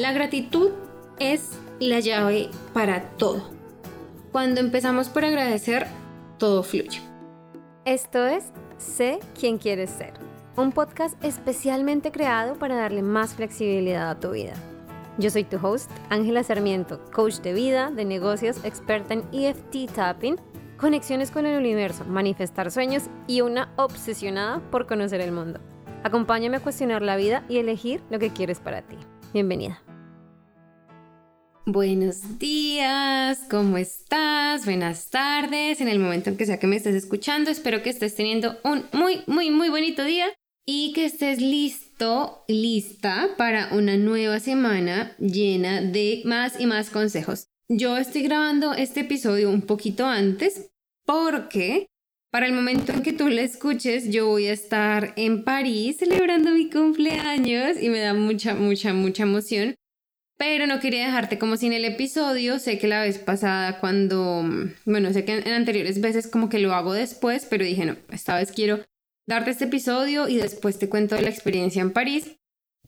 La gratitud es la llave para todo. Cuando empezamos por agradecer, todo fluye. Esto es Sé quién quieres ser, un podcast especialmente creado para darle más flexibilidad a tu vida. Yo soy tu host, Ángela Sarmiento, coach de vida, de negocios, experta en EFT tapping, conexiones con el universo, manifestar sueños y una obsesionada por conocer el mundo. Acompáñame a cuestionar la vida y elegir lo que quieres para ti. Bienvenida. Buenos días, ¿cómo estás? Buenas tardes, en el momento en que sea que me estés escuchando, espero que estés teniendo un muy, muy, muy bonito día y que estés listo, lista para una nueva semana llena de más y más consejos. Yo estoy grabando este episodio un poquito antes porque para el momento en que tú lo escuches yo voy a estar en París celebrando mi cumpleaños y me da mucha, mucha, mucha emoción pero no quería dejarte como sin el episodio. Sé que la vez pasada cuando, bueno, sé que en, anteriores veces como que lo hago después, pero dije, no, esta vez quiero darte este episodio y después te cuento de la experiencia en París.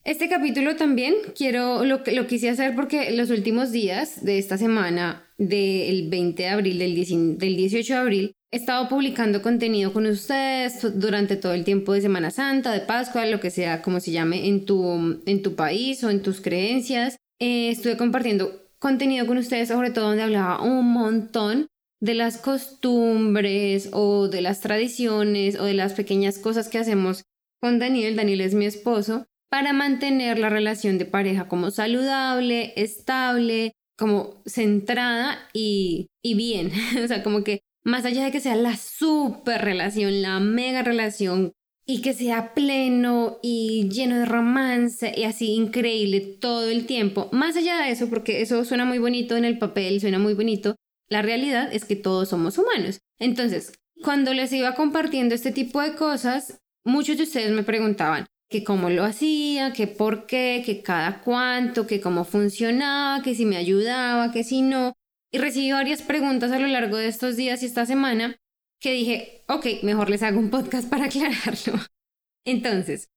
Este capítulo también quiero, lo, lo quise hacer porque los últimos días de esta semana, del 20 de abril, del, del 18 de abril, he estado publicando contenido con ustedes durante todo el tiempo de Semana Santa, de Pascua, lo que sea, como se llame en tu, en tu país o en tus creencias. Eh, estuve compartiendo contenido con ustedes, sobre todo donde hablaba un montón de las costumbres o de las tradiciones o de las pequeñas cosas que hacemos con Daniel. Daniel es mi esposo para mantener la relación de pareja como saludable, estable, como centrada y, y bien. o sea, como que más allá de que sea la super relación, la mega relación y que sea pleno y lleno de romance y así increíble todo el tiempo. Más allá de eso, porque eso suena muy bonito en el papel, suena muy bonito, la realidad es que todos somos humanos. Entonces, cuando les iba compartiendo este tipo de cosas, muchos de ustedes me preguntaban que cómo lo hacía, que por qué, que cada cuánto, que cómo funcionaba, que si me ayudaba, que si no. Y recibí varias preguntas a lo largo de estos días y esta semana que dije, ok, mejor les hago un podcast para aclararlo. Entonces,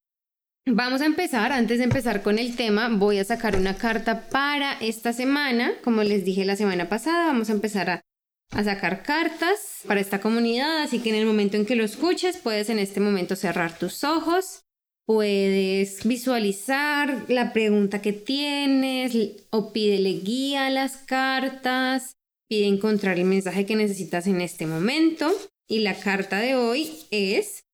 vamos a empezar. Antes de empezar con el tema, voy a sacar una carta para esta semana. Como les dije la semana pasada, vamos a empezar a, a sacar cartas para esta comunidad. Así que en el momento en que lo escuches, puedes en este momento cerrar tus ojos. Puedes visualizar la pregunta que tienes o pídele guía a las cartas, pide encontrar el mensaje que necesitas en este momento. Y la carta de hoy es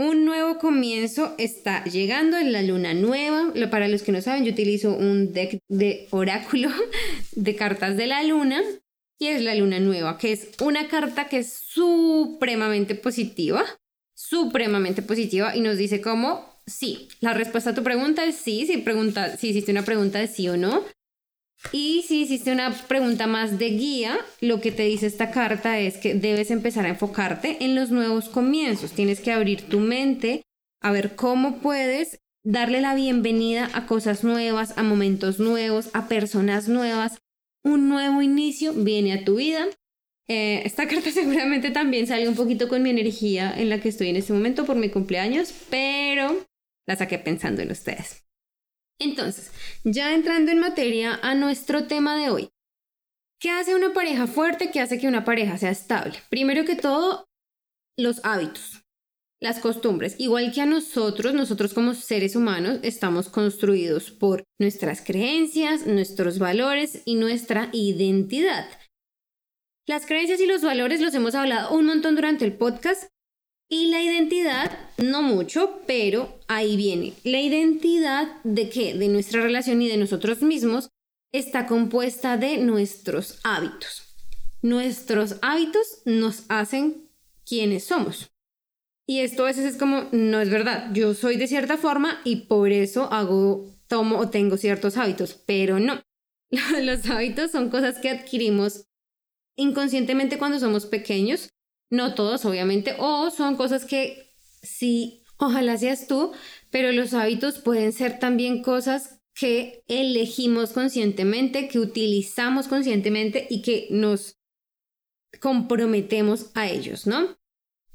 un nuevo comienzo está llegando en la luna nueva. Para los que no saben, yo utilizo un deck de oráculo de cartas de la luna y es la luna nueva, que es una carta que es supremamente positiva, supremamente positiva y nos dice como sí. La respuesta a tu pregunta es sí, si pregunta si hiciste una pregunta de sí o no. Y si hiciste una pregunta más de guía, lo que te dice esta carta es que debes empezar a enfocarte en los nuevos comienzos. Tienes que abrir tu mente a ver cómo puedes darle la bienvenida a cosas nuevas, a momentos nuevos, a personas nuevas. Un nuevo inicio viene a tu vida. Eh, esta carta seguramente también sale un poquito con mi energía en la que estoy en este momento por mi cumpleaños, pero la saqué pensando en ustedes. Entonces, ya entrando en materia a nuestro tema de hoy. ¿Qué hace una pareja fuerte? ¿Qué hace que una pareja sea estable? Primero que todo, los hábitos, las costumbres. Igual que a nosotros, nosotros como seres humanos estamos construidos por nuestras creencias, nuestros valores y nuestra identidad. Las creencias y los valores los hemos hablado un montón durante el podcast y la identidad, no mucho, pero ahí viene. La identidad de qué? De nuestra relación y de nosotros mismos está compuesta de nuestros hábitos. Nuestros hábitos nos hacen quienes somos. Y esto a veces es como, no es verdad, yo soy de cierta forma y por eso hago, tomo o tengo ciertos hábitos, pero no. Los hábitos son cosas que adquirimos inconscientemente cuando somos pequeños no todos, obviamente, o son cosas que sí, ojalá seas tú, pero los hábitos pueden ser también cosas que elegimos conscientemente, que utilizamos conscientemente y que nos comprometemos a ellos, ¿no?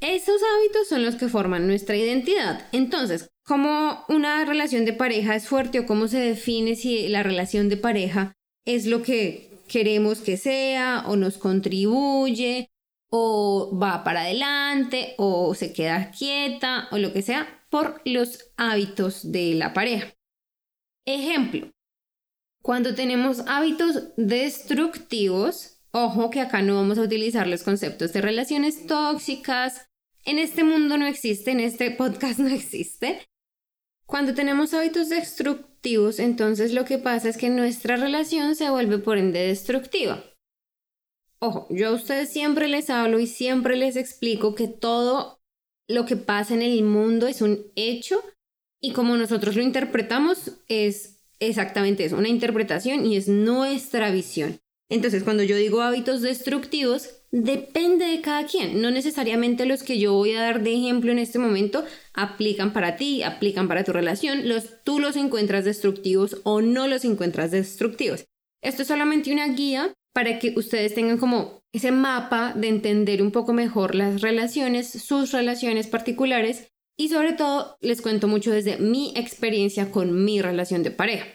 Esos hábitos son los que forman nuestra identidad. Entonces, cómo una relación de pareja es fuerte o cómo se define si la relación de pareja es lo que queremos que sea o nos contribuye o va para adelante o se queda quieta o lo que sea por los hábitos de la pareja. Ejemplo, cuando tenemos hábitos destructivos, ojo que acá no vamos a utilizar los conceptos de relaciones tóxicas, en este mundo no existe, en este podcast no existe, cuando tenemos hábitos destructivos, entonces lo que pasa es que nuestra relación se vuelve por ende destructiva. Ojo, yo a ustedes siempre les hablo y siempre les explico que todo lo que pasa en el mundo es un hecho y como nosotros lo interpretamos es exactamente eso, una interpretación y es nuestra visión. Entonces, cuando yo digo hábitos destructivos, depende de cada quien. No necesariamente los que yo voy a dar de ejemplo en este momento aplican para ti, aplican para tu relación. Los, tú los encuentras destructivos o no los encuentras destructivos. Esto es solamente una guía para que ustedes tengan como ese mapa de entender un poco mejor las relaciones, sus relaciones particulares y sobre todo les cuento mucho desde mi experiencia con mi relación de pareja.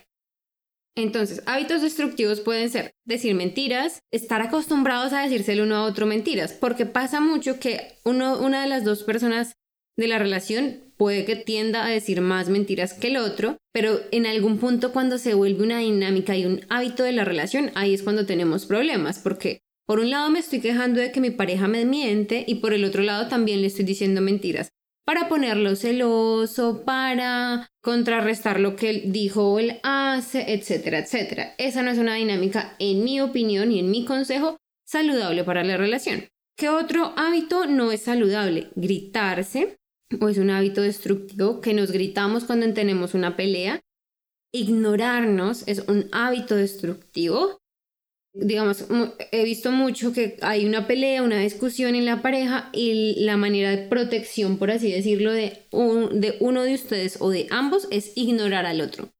Entonces, hábitos destructivos pueden ser decir mentiras, estar acostumbrados a decírselo uno a otro mentiras, porque pasa mucho que uno, una de las dos personas de la relación puede que tienda a decir más mentiras que el otro, pero en algún punto cuando se vuelve una dinámica y un hábito de la relación, ahí es cuando tenemos problemas, porque por un lado me estoy quejando de que mi pareja me miente y por el otro lado también le estoy diciendo mentiras para ponerlo celoso, para contrarrestar lo que él dijo o él hace, etcétera, etcétera. Esa no es una dinámica, en mi opinión y en mi consejo, saludable para la relación. ¿Qué otro hábito no es saludable? Gritarse, o es un hábito destructivo que nos gritamos cuando tenemos una pelea. Ignorarnos es un hábito destructivo digamos, he visto mucho que hay una pelea, una discusión en la pareja y la manera de protección, por así decirlo, de, de uno de ustedes o de ambos es ignorar al otro.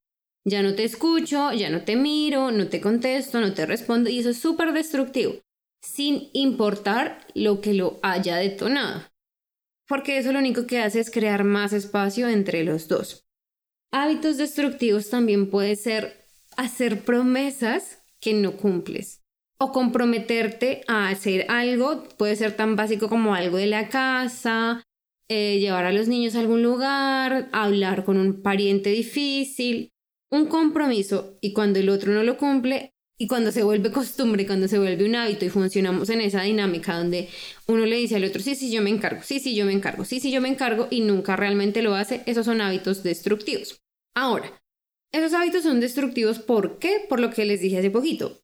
Ya no te escucho, ya no te miro, no te contesto, no te respondo y eso es súper destructivo, sin importar lo que lo haya detonado. Porque eso lo único que hace es crear más espacio entre los dos. Hábitos destructivos también puede ser hacer promesas que no cumples. O comprometerte a hacer algo, puede ser tan básico como algo de la casa, eh, llevar a los niños a algún lugar, hablar con un pariente difícil, un compromiso y cuando el otro no lo cumple y cuando se vuelve costumbre, cuando se vuelve un hábito y funcionamos en esa dinámica donde uno le dice al otro, sí, sí, yo me encargo, sí, sí, yo me encargo, sí, sí, yo me encargo y nunca realmente lo hace, esos son hábitos destructivos. Ahora, esos hábitos son destructivos, ¿por qué? Por lo que les dije hace poquito.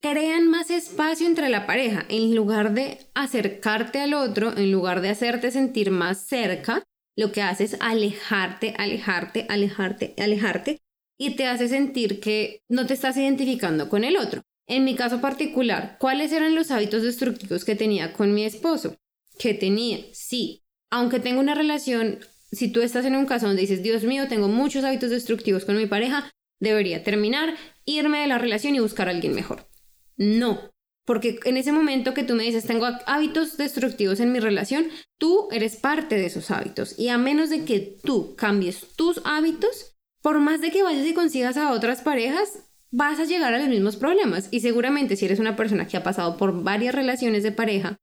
Crean más espacio entre la pareja. En lugar de acercarte al otro, en lugar de hacerte sentir más cerca, lo que hace es alejarte, alejarte, alejarte, alejarte y te hace sentir que no te estás identificando con el otro. En mi caso particular, ¿cuáles eran los hábitos destructivos que tenía con mi esposo? Que tenía, sí, aunque tengo una relación si tú estás en un caso donde dices, Dios mío, tengo muchos hábitos destructivos con mi pareja, debería terminar, irme de la relación y buscar a alguien mejor. No, porque en ese momento que tú me dices, tengo hábitos destructivos en mi relación, tú eres parte de esos hábitos. Y a menos de que tú cambies tus hábitos, por más de que vayas y consigas a otras parejas, vas a llegar a los mismos problemas. Y seguramente si eres una persona que ha pasado por varias relaciones de pareja,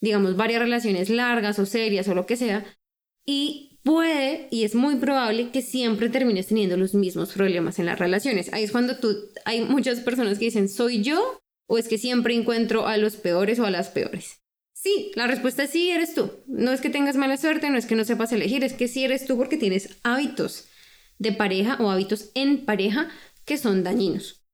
digamos varias relaciones largas o serias o lo que sea, y puede y es muy probable que siempre termines teniendo los mismos problemas en las relaciones. Ahí es cuando tú, hay muchas personas que dicen, ¿soy yo? ¿O es que siempre encuentro a los peores o a las peores? Sí, la respuesta es sí, eres tú. No es que tengas mala suerte, no es que no sepas elegir, es que sí eres tú porque tienes hábitos de pareja o hábitos en pareja que son dañinos.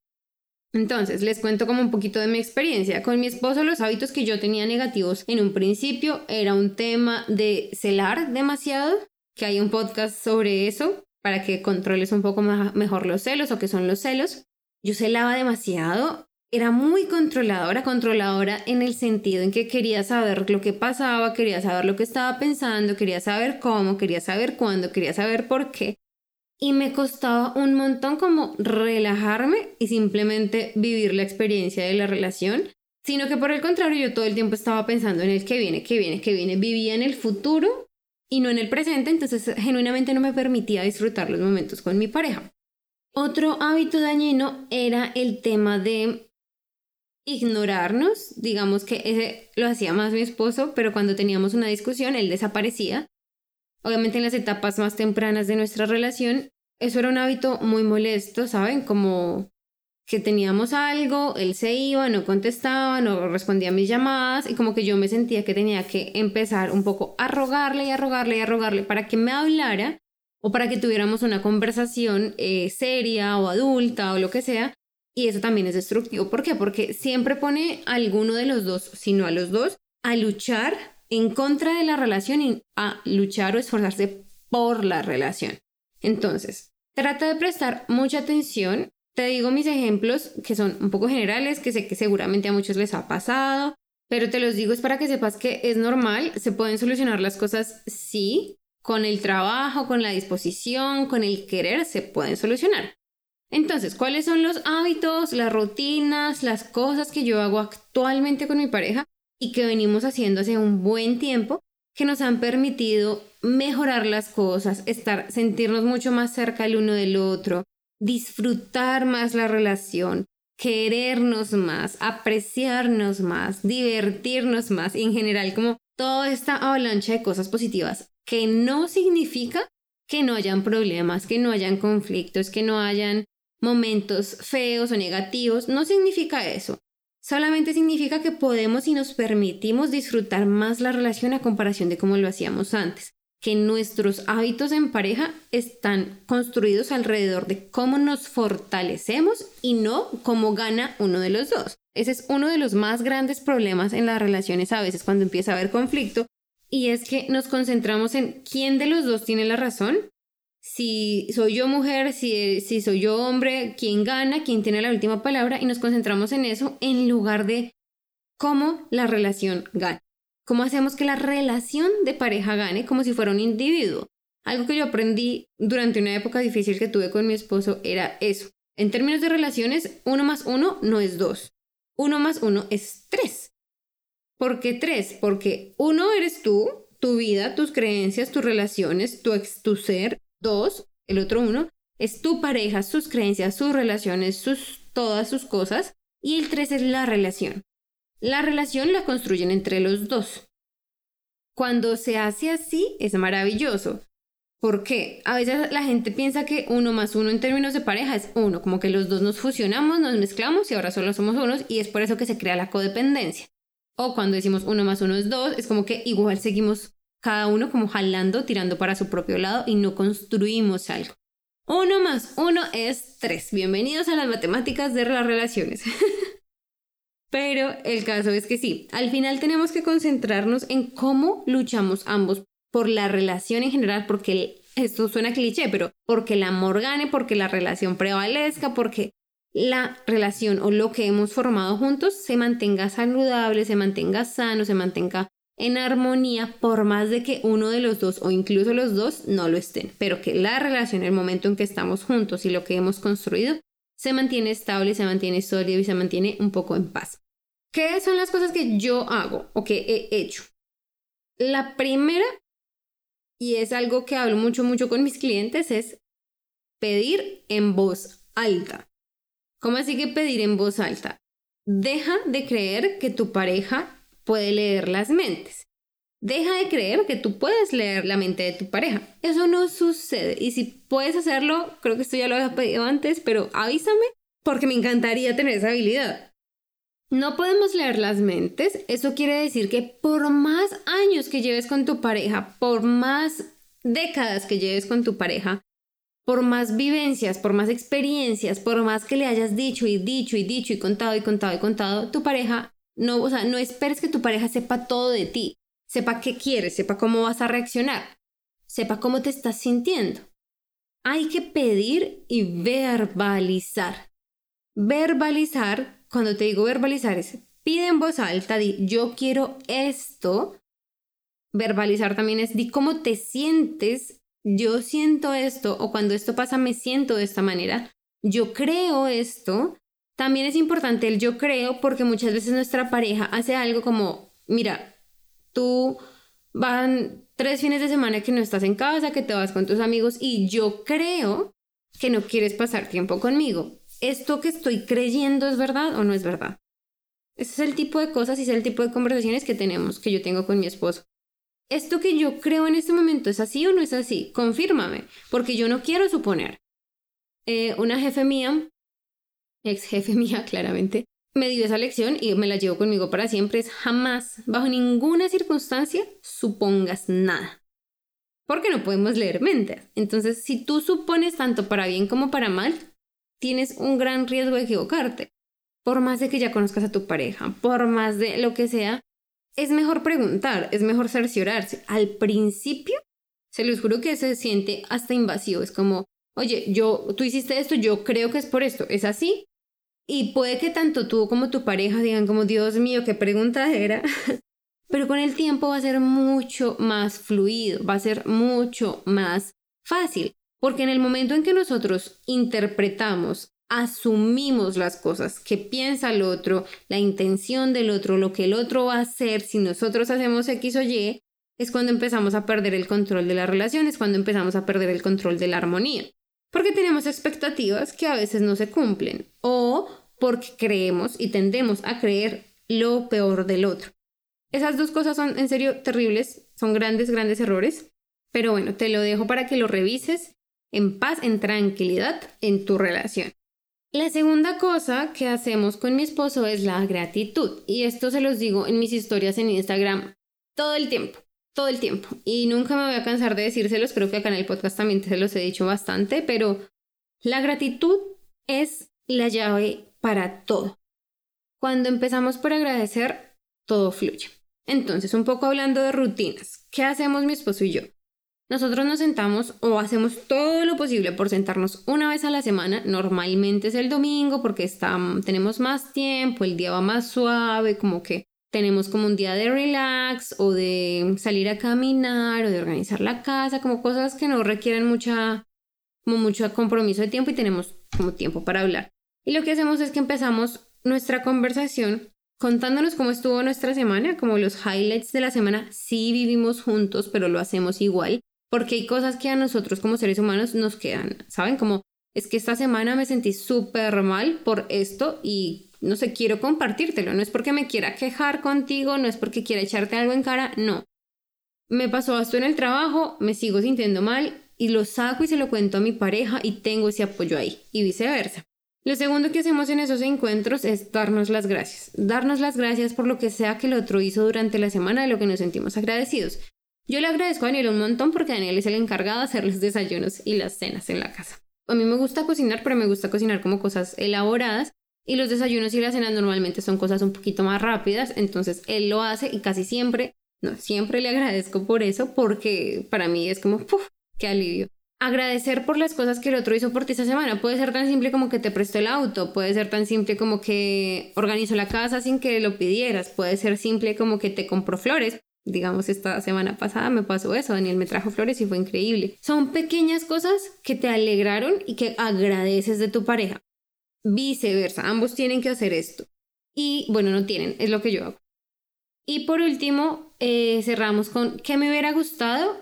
Entonces, les cuento como un poquito de mi experiencia. Con mi esposo los hábitos que yo tenía negativos en un principio era un tema de celar demasiado, que hay un podcast sobre eso para que controles un poco mejor los celos o qué son los celos. Yo celaba demasiado, era muy controladora, controladora en el sentido en que quería saber lo que pasaba, quería saber lo que estaba pensando, quería saber cómo, quería saber cuándo, quería saber por qué. Y me costaba un montón como relajarme y simplemente vivir la experiencia de la relación, sino que por el contrario yo todo el tiempo estaba pensando en el que viene, que viene, que viene, vivía en el futuro y no en el presente, entonces genuinamente no me permitía disfrutar los momentos con mi pareja. Otro hábito dañino era el tema de ignorarnos, digamos que ese lo hacía más mi esposo, pero cuando teníamos una discusión él desaparecía. Obviamente en las etapas más tempranas de nuestra relación, eso era un hábito muy molesto, ¿saben? Como que teníamos algo, él se iba, no contestaba, no respondía a mis llamadas y como que yo me sentía que tenía que empezar un poco a rogarle y a rogarle y a rogarle para que me hablara o para que tuviéramos una conversación eh, seria o adulta o lo que sea y eso también es destructivo. ¿Por qué? Porque siempre pone a alguno de los dos, sino a los dos, a luchar en contra de la relación y a luchar o esforzarse por la relación. Entonces, trata de prestar mucha atención. Te digo mis ejemplos que son un poco generales, que sé que seguramente a muchos les ha pasado, pero te los digo es para que sepas que es normal, se pueden solucionar las cosas sí, con el trabajo, con la disposición, con el querer, se pueden solucionar. Entonces, ¿cuáles son los hábitos, las rutinas, las cosas que yo hago actualmente con mi pareja y que venimos haciendo hace un buen tiempo que nos han permitido mejorar las cosas, estar, sentirnos mucho más cerca el uno del otro, disfrutar más la relación, querernos más, apreciarnos más, divertirnos más y en general como toda esta avalancha de cosas positivas que no significa que no hayan problemas, que no hayan conflictos, que no hayan momentos feos o negativos, no significa eso. Solamente significa que podemos y nos permitimos disfrutar más la relación a comparación de cómo lo hacíamos antes. Que nuestros hábitos en pareja están construidos alrededor de cómo nos fortalecemos y no cómo gana uno de los dos. Ese es uno de los más grandes problemas en las relaciones a veces cuando empieza a haber conflicto y es que nos concentramos en quién de los dos tiene la razón si soy yo mujer, si, si soy yo hombre, quién gana, quién tiene la última palabra y nos concentramos en eso en lugar de cómo la relación gana. ¿Cómo hacemos que la relación de pareja gane como si fuera un individuo? Algo que yo aprendí durante una época difícil que tuve con mi esposo era eso. En términos de relaciones, uno más uno no es dos. Uno más uno es tres. ¿Por qué tres? Porque uno eres tú, tu vida, tus creencias, tus relaciones, tu, tu ser. Dos, el otro uno, es tu pareja, sus creencias, sus relaciones, sus, todas sus cosas. Y el tres es la relación. La relación la construyen entre los dos. Cuando se hace así, es maravilloso. porque A veces la gente piensa que uno más uno en términos de pareja es uno, como que los dos nos fusionamos, nos mezclamos y ahora solo somos unos y es por eso que se crea la codependencia. O cuando decimos uno más uno es dos, es como que igual seguimos cada uno como jalando, tirando para su propio lado y no construimos algo. Uno más uno es tres. Bienvenidos a las matemáticas de las relaciones. Pero el caso es que sí, al final tenemos que concentrarnos en cómo luchamos ambos por la relación en general, porque esto suena cliché, pero porque el amor gane, porque la relación prevalezca, porque la relación o lo que hemos formado juntos se mantenga saludable, se mantenga sano, se mantenga en armonía por más de que uno de los dos o incluso los dos no lo estén, pero que la relación, el momento en que estamos juntos y lo que hemos construido, se mantiene estable, se mantiene sólido y se mantiene un poco en paz. ¿Qué son las cosas que yo hago o que he hecho? La primera, y es algo que hablo mucho, mucho con mis clientes, es pedir en voz alta. ¿Cómo así que pedir en voz alta? Deja de creer que tu pareja puede leer las mentes. Deja de creer que tú puedes leer la mente de tu pareja. Eso no sucede. Y si puedes hacerlo, creo que esto ya lo había pedido antes, pero avísame porque me encantaría tener esa habilidad. No podemos leer las mentes. Eso quiere decir que por más años que lleves con tu pareja, por más décadas que lleves con tu pareja, por más vivencias, por más experiencias, por más que le hayas dicho y dicho y dicho y contado y contado y contado, tu pareja no, o sea, no esperes que tu pareja sepa todo de ti, sepa qué quieres, sepa cómo vas a reaccionar, sepa cómo te estás sintiendo. Hay que pedir y verbalizar. Verbalizar, cuando te digo verbalizar, es pide en voz alta, di yo quiero esto. Verbalizar también es di cómo te sientes, yo siento esto, o cuando esto pasa me siento de esta manera, yo creo esto, también es importante el yo creo porque muchas veces nuestra pareja hace algo como, mira, tú van tres fines de semana que no estás en casa, que te vas con tus amigos y yo creo que no quieres pasar tiempo conmigo. ¿Esto que estoy creyendo es verdad o no es verdad? Ese es el tipo de cosas y es el tipo de conversaciones que tenemos, que yo tengo con mi esposo. ¿Esto que yo creo en este momento es así o no es así? Confírmame, porque yo no quiero suponer. Eh, una jefe mía, ex jefe mía claramente, me dio esa lección y me la llevo conmigo para siempre. Es jamás, bajo ninguna circunstancia, supongas nada. Porque no podemos leer mentes. Entonces, si tú supones tanto para bien como para mal, tienes un gran riesgo de equivocarte. Por más de que ya conozcas a tu pareja, por más de lo que sea, es mejor preguntar, es mejor cerciorarse. Al principio, se los juro que se siente hasta invasivo. Es como, oye, yo, tú hiciste esto, yo creo que es por esto. ¿Es así? Y puede que tanto tú como tu pareja digan como, Dios mío, qué pregunta era. Pero con el tiempo va a ser mucho más fluido, va a ser mucho más fácil. Porque en el momento en que nosotros interpretamos, asumimos las cosas que piensa el otro, la intención del otro, lo que el otro va a hacer, si nosotros hacemos X o Y, es cuando empezamos a perder el control de la relación, es cuando empezamos a perder el control de la armonía porque tenemos expectativas que a veces no se cumplen o porque creemos y tendemos a creer lo peor del otro. Esas dos cosas son en serio terribles, son grandes, grandes errores, pero bueno, te lo dejo para que lo revises en paz, en tranquilidad en tu relación. La segunda cosa que hacemos con mi esposo es la gratitud y esto se los digo en mis historias en Instagram todo el tiempo todo el tiempo. Y nunca me voy a cansar de decírselos, creo que acá en el podcast también se los he dicho bastante, pero la gratitud es la llave para todo. Cuando empezamos por agradecer, todo fluye. Entonces, un poco hablando de rutinas, ¿qué hacemos mi esposo y yo? Nosotros nos sentamos o hacemos todo lo posible por sentarnos una vez a la semana. Normalmente es el domingo porque está, tenemos más tiempo, el día va más suave, como que tenemos como un día de relax o de salir a caminar o de organizar la casa, como cosas que no requieren mucha, como mucho compromiso de tiempo y tenemos como tiempo para hablar. Y lo que hacemos es que empezamos nuestra conversación contándonos cómo estuvo nuestra semana, como los highlights de la semana. Sí vivimos juntos, pero lo hacemos igual, porque hay cosas que a nosotros como seres humanos nos quedan, ¿saben? Como es que esta semana me sentí súper mal por esto y no sé, quiero compartírtelo. No es porque me quiera quejar contigo, no es porque quiera echarte algo en cara, no. Me pasó esto en el trabajo, me sigo sintiendo mal y lo saco y se lo cuento a mi pareja y tengo ese apoyo ahí y viceversa. Lo segundo que hacemos en esos encuentros es darnos las gracias. Darnos las gracias por lo que sea que el otro hizo durante la semana de lo que nos sentimos agradecidos. Yo le agradezco a Daniel un montón porque Daniel es el encargado de hacer los desayunos y las cenas en la casa. A mí me gusta cocinar, pero me gusta cocinar como cosas elaboradas y los desayunos y las cenas normalmente son cosas un poquito más rápidas, entonces él lo hace y casi siempre, no, siempre le agradezco por eso, porque para mí es como, ¡puf! ¡Qué alivio! Agradecer por las cosas que el otro hizo por ti esta semana. Puede ser tan simple como que te prestó el auto, puede ser tan simple como que organizó la casa sin que lo pidieras, puede ser simple como que te compró flores. Digamos, esta semana pasada me pasó eso, Daniel me trajo flores y fue increíble. Son pequeñas cosas que te alegraron y que agradeces de tu pareja viceversa, ambos tienen que hacer esto. Y bueno, no tienen, es lo que yo hago. Y por último, eh, cerramos con ¿qué me hubiera gustado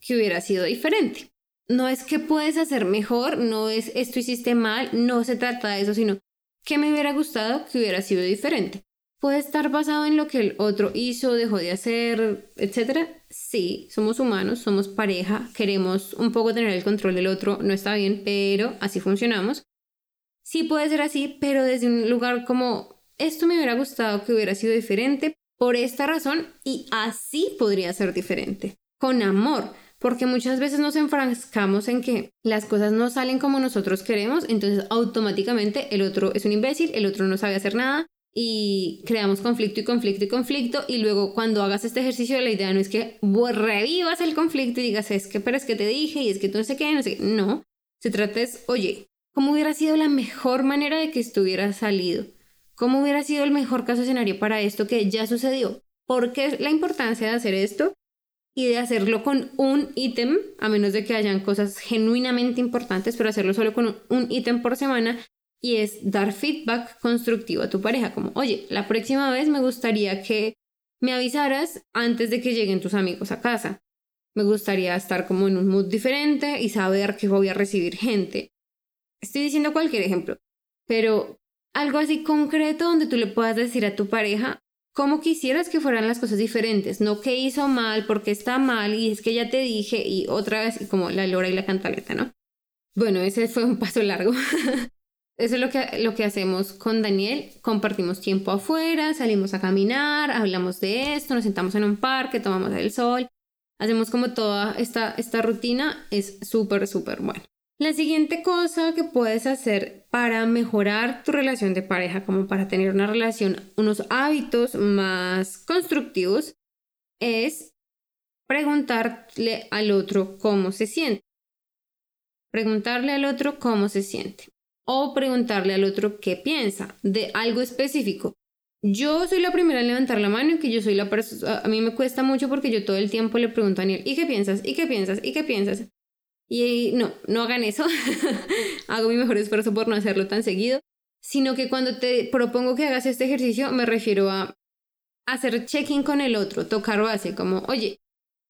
que hubiera sido diferente? No es que puedes hacer mejor, no es esto hiciste mal, no se trata de eso, sino ¿qué me hubiera gustado que hubiera sido diferente? ¿Puede estar basado en lo que el otro hizo, dejó de hacer, etcétera? Sí, somos humanos, somos pareja, queremos un poco tener el control del otro, no está bien, pero así funcionamos sí puede ser así, pero desde un lugar como esto me hubiera gustado que hubiera sido diferente por esta razón y así podría ser diferente. Con amor, porque muchas veces nos enfrascamos en que las cosas no salen como nosotros queremos, entonces automáticamente el otro es un imbécil, el otro no sabe hacer nada y creamos conflicto y conflicto y conflicto y luego cuando hagas este ejercicio la idea no es que revivas el conflicto y digas es que pero es que te dije y es que tú no sé qué, no sé qué, no, se trata es, oye, ¿Cómo hubiera sido la mejor manera de que estuviera salido? ¿Cómo hubiera sido el mejor caso escenario para esto que ya sucedió? ¿Por qué la importancia de hacer esto? Y de hacerlo con un ítem, a menos de que hayan cosas genuinamente importantes, pero hacerlo solo con un ítem por semana, y es dar feedback constructivo a tu pareja, como, oye, la próxima vez me gustaría que me avisaras antes de que lleguen tus amigos a casa. Me gustaría estar como en un mood diferente y saber que voy a recibir gente. Estoy diciendo cualquier ejemplo, pero algo así concreto donde tú le puedas decir a tu pareja cómo quisieras que fueran las cosas diferentes, no qué hizo mal, porque está mal y es que ya te dije y otra vez como la lora y la cantaleta, ¿no? Bueno, ese fue un paso largo. Eso es lo que, lo que hacemos con Daniel. Compartimos tiempo afuera, salimos a caminar, hablamos de esto, nos sentamos en un parque, tomamos el sol. Hacemos como toda esta, esta rutina. Es súper, súper bueno. La siguiente cosa que puedes hacer para mejorar tu relación de pareja, como para tener una relación, unos hábitos más constructivos, es preguntarle al otro cómo se siente. Preguntarle al otro cómo se siente. O preguntarle al otro qué piensa de algo específico. Yo soy la primera en levantar la mano y que yo soy la persona... A mí me cuesta mucho porque yo todo el tiempo le pregunto a Daniel, ¿y qué piensas? ¿Y qué piensas? ¿Y qué piensas? Y no, no hagan eso. Hago mi mejor esfuerzo por no hacerlo tan seguido. Sino que cuando te propongo que hagas este ejercicio, me refiero a hacer check-in con el otro, tocar base, como, oye,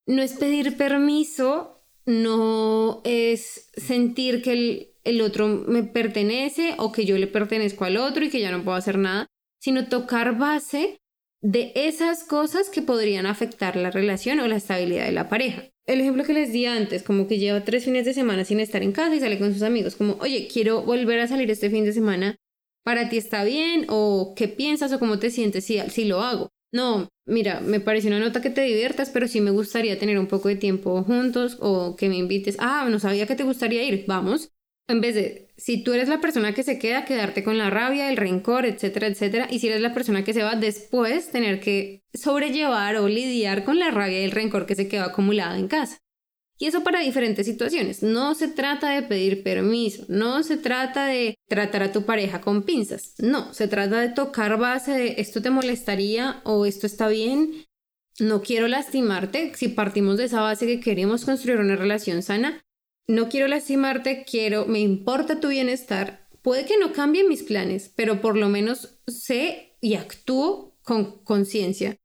no es pedir permiso, no es sentir que el, el otro me pertenece o que yo le pertenezco al otro y que ya no puedo hacer nada, sino tocar base de esas cosas que podrían afectar la relación o la estabilidad de la pareja el ejemplo que les di antes, como que lleva tres fines de semana sin estar en casa y sale con sus amigos, como, oye, quiero volver a salir este fin de semana, ¿para ti está bien? ¿O qué piensas o cómo te sientes si, si lo hago? No, mira, me parece una nota que te diviertas, pero sí me gustaría tener un poco de tiempo juntos o que me invites. Ah, no sabía que te gustaría ir, vamos. En vez de, si tú eres la persona que se queda, quedarte con la rabia, el rencor, etcétera, etcétera. Y si eres la persona que se va, después tener que sobrellevar o lidiar con la rabia y el rencor que se quedó acumulado en casa. Y eso para diferentes situaciones. No se trata de pedir permiso, no se trata de tratar a tu pareja con pinzas, no, se trata de tocar base de esto te molestaría o esto está bien, no quiero lastimarte. Si partimos de esa base que queremos construir una relación sana, no quiero lastimarte, quiero, me importa tu bienestar. Puede que no cambien mis planes, pero por lo menos sé y actúo con conciencia.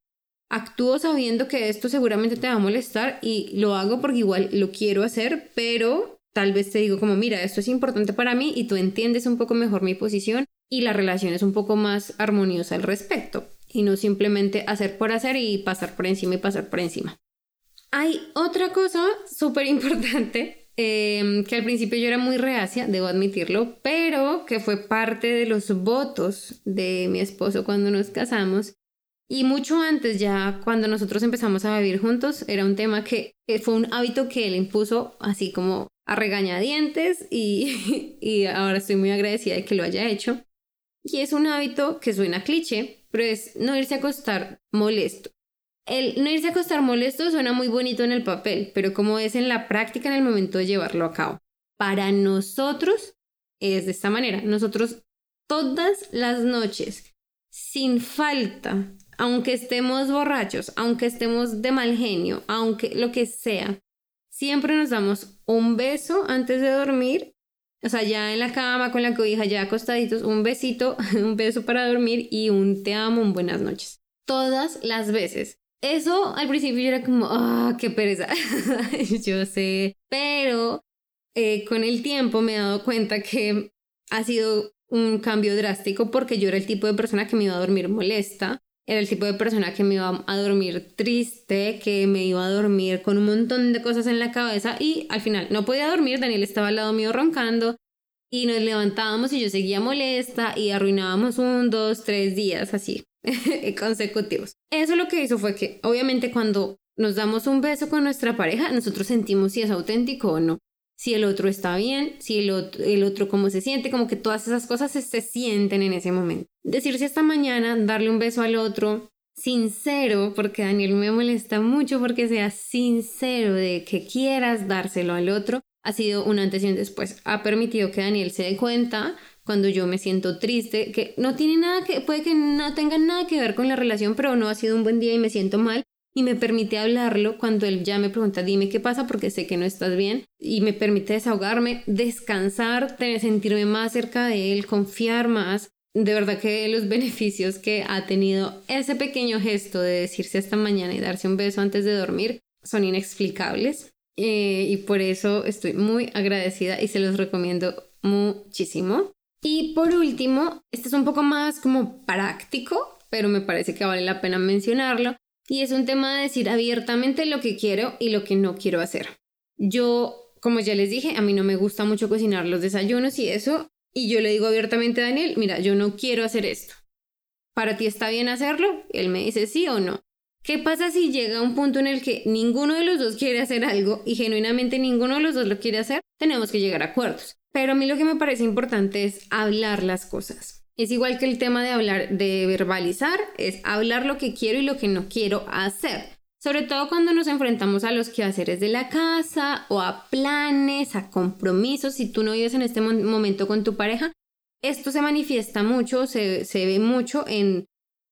Actúo sabiendo que esto seguramente te va a molestar y lo hago porque igual lo quiero hacer, pero tal vez te digo como, mira, esto es importante para mí y tú entiendes un poco mejor mi posición y la relación es un poco más armoniosa al respecto y no simplemente hacer por hacer y pasar por encima y pasar por encima. Hay otra cosa súper importante Em, que al principio yo era muy reacia, debo admitirlo, pero que fue parte de los votos de mi esposo cuando nos casamos. Y mucho antes, ya cuando nosotros empezamos a vivir juntos, era un tema que fue un hábito que él impuso así como a regañadientes y, y ahora estoy muy agradecida de que lo haya hecho. Y es un hábito que suena cliché, pero es no irse a acostar molesto. El no irse a acostar molesto suena muy bonito en el papel, pero como es en la práctica en el momento de llevarlo a cabo. Para nosotros es de esta manera. Nosotros todas las noches, sin falta, aunque estemos borrachos, aunque estemos de mal genio, aunque lo que sea, siempre nos damos un beso antes de dormir. O sea, ya en la cama con la cobija, ya acostaditos, un besito, un beso para dormir y un te amo, un buenas noches. Todas las veces. Eso al principio yo era como, ah, qué pereza. yo sé, pero eh, con el tiempo me he dado cuenta que ha sido un cambio drástico porque yo era el tipo de persona que me iba a dormir molesta, era el tipo de persona que me iba a dormir triste, que me iba a dormir con un montón de cosas en la cabeza y al final no podía dormir, Daniel estaba al lado mío roncando y nos levantábamos y yo seguía molesta y arruinábamos un, dos, tres días así. consecutivos. Eso lo que hizo fue que, obviamente, cuando nos damos un beso con nuestra pareja, nosotros sentimos si es auténtico o no. Si el otro está bien, si el otro, el otro cómo se siente, como que todas esas cosas se, se sienten en ese momento. Decirse esta mañana, darle un beso al otro, sincero, porque Daniel me molesta mucho porque sea sincero de que quieras dárselo al otro, ha sido un antes y un después. Ha permitido que Daniel se dé cuenta cuando yo me siento triste, que no tiene nada que, puede que no tenga nada que ver con la relación, pero no ha sido un buen día y me siento mal. Y me permite hablarlo cuando él ya me pregunta, dime qué pasa porque sé que no estás bien. Y me permite desahogarme, descansar, sentirme más cerca de él, confiar más. de verdad que los beneficios que ha tenido ese pequeño gesto de decirse hasta mañana y darse un beso antes de dormir son inexplicables. Eh, y por eso estoy muy agradecida y se los recomiendo muchísimo. Y por último, este es un poco más como práctico, pero me parece que vale la pena mencionarlo. Y es un tema de decir abiertamente lo que quiero y lo que no quiero hacer. Yo, como ya les dije, a mí no me gusta mucho cocinar los desayunos y eso, y yo le digo abiertamente a Daniel, mira, yo no quiero hacer esto. ¿Para ti está bien hacerlo? Él me dice sí o no. ¿Qué pasa si llega un punto en el que ninguno de los dos quiere hacer algo y genuinamente ninguno de los dos lo quiere hacer? Tenemos que llegar a acuerdos. Pero a mí lo que me parece importante es hablar las cosas. Es igual que el tema de hablar, de verbalizar, es hablar lo que quiero y lo que no quiero hacer. Sobre todo cuando nos enfrentamos a los quehaceres de la casa o a planes, a compromisos. Si tú no vives en este momento con tu pareja, esto se manifiesta mucho, se, ve mucho en,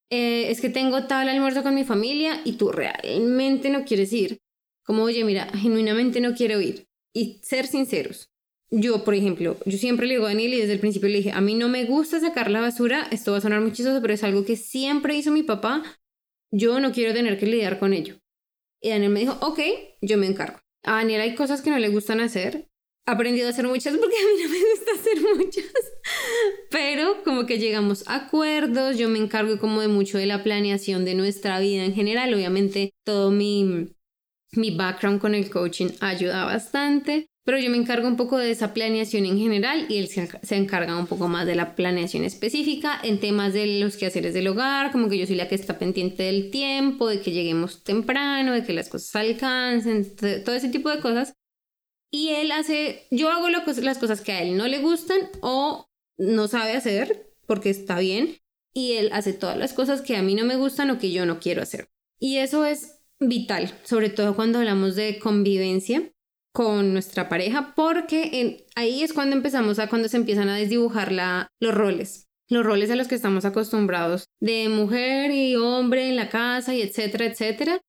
eh, es que tengo tal almuerzo con mi familia y tú realmente no quieres ir. Como, oye, mira, genuinamente no quiero ir. Y ser sinceros. Yo, por ejemplo, yo siempre le digo a Daniel y desde el principio le dije, a mí no me gusta sacar la basura, esto va a sonar muy chistoso, pero es algo que siempre hizo mi papá. Yo no quiero tener que lidiar con ello. Y Daniel me dijo, ok, yo me encargo. A Daniel hay cosas que no le gustan hacer. Ha aprendido a hacer muchas porque a mí no me gusta hacer muchas. Pero como que llegamos a acuerdos, yo me encargo como de mucho de la planeación de nuestra vida en general. Obviamente todo mi, mi background con el coaching ayuda bastante pero yo me encargo un poco de esa planeación en general y él se, encarga un poco más de la planeación específica en temas de los quehaceres del hogar, como que yo soy la que está pendiente del tiempo, de que lleguemos temprano, de que las cosas alcancen, todo ese tipo de cosas. Y él hace, yo hago las cosas que a él no le gustan o no sabe hacer, porque está bien, y él hace todas las cosas que a mí no me gustan o que yo no quiero hacer. Y eso es vital, sobre todo cuando hablamos de convivencia con nuestra pareja porque ahí es cuando empezamos a cuando se empiezan a desdibujar los roles los roles a los que estamos acostumbrados de mujer y hombre en la casa y etcétera etcétera.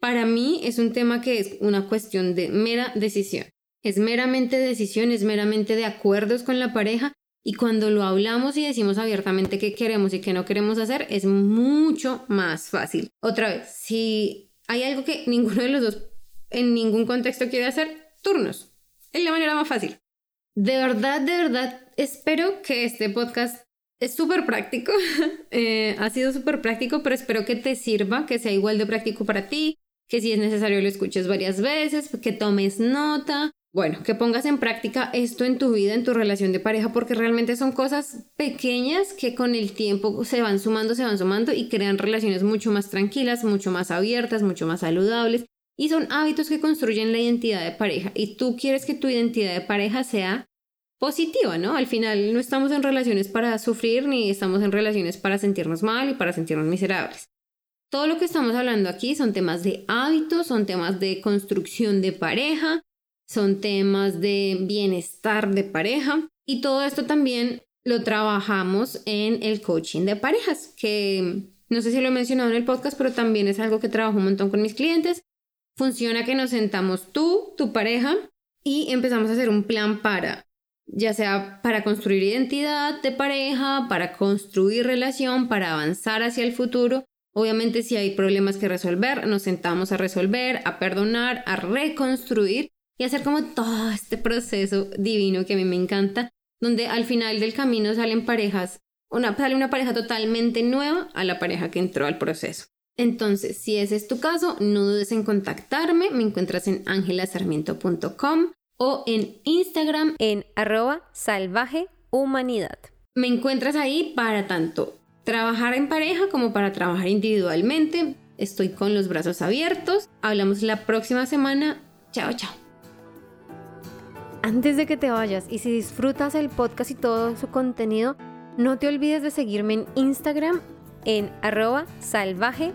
Para mí es un tema que es una cuestión de mera decisión. Es meramente decisión es meramente de acuerdos con la pareja. Y cuando lo hablamos y decimos abiertamente qué queremos y qué no queremos hacer es mucho más fácil. Otra vez si hay algo que ninguno de los dos en ningún contexto quiere hacer, turnos. Es la manera más fácil. De verdad, de verdad, espero que este podcast es súper práctico. Eh, ha sido súper práctico, pero espero que te sirva, que sea igual de práctico para ti, que si es necesario lo escuches varias veces, que tomes nota. Bueno, que pongas en práctica esto en tu vida, en tu relación de pareja, porque realmente son cosas pequeñas que con el tiempo se van sumando, se van sumando y crean relaciones mucho más tranquilas, mucho más abiertas, mucho más saludables y son hábitos que construyen la identidad de pareja. Y tú quieres que tu identidad de pareja sea positiva, ¿no? Al final no estamos en relaciones para sufrir ni estamos en relaciones para sentirnos mal y para sentirnos miserables. Todo lo que estamos hablando aquí son temas de hábitos, son temas de construcción de pareja, son temas de bienestar de pareja y todo esto también lo trabajamos en el coaching de parejas, que no sé si lo he mencionado en el podcast, pero también es algo que trabajo un montón con mis clientes Funciona que nos sentamos tú, tu pareja, y empezamos a hacer un plan para, ya sea para construir identidad de pareja, para construir relación, para avanzar hacia el futuro. Obviamente si hay problemas que resolver, nos sentamos a resolver, a perdonar, a reconstruir y hacer como todo este proceso divino que a mí me encanta, donde al final del camino salen parejas, una, sale una pareja totalmente nueva a la pareja que entró al proceso. Entonces, si ese es tu caso, no dudes en contactarme. Me encuentras en angelasarmiento.com o en Instagram en arroba salvaje humanidad. Me encuentras ahí para tanto trabajar en pareja como para trabajar individualmente. Estoy con los brazos abiertos. Hablamos la próxima semana. Chao, chao. Antes de que te vayas y si disfrutas el podcast y todo su contenido, no te olvides de seguirme en Instagram en arroba salvaje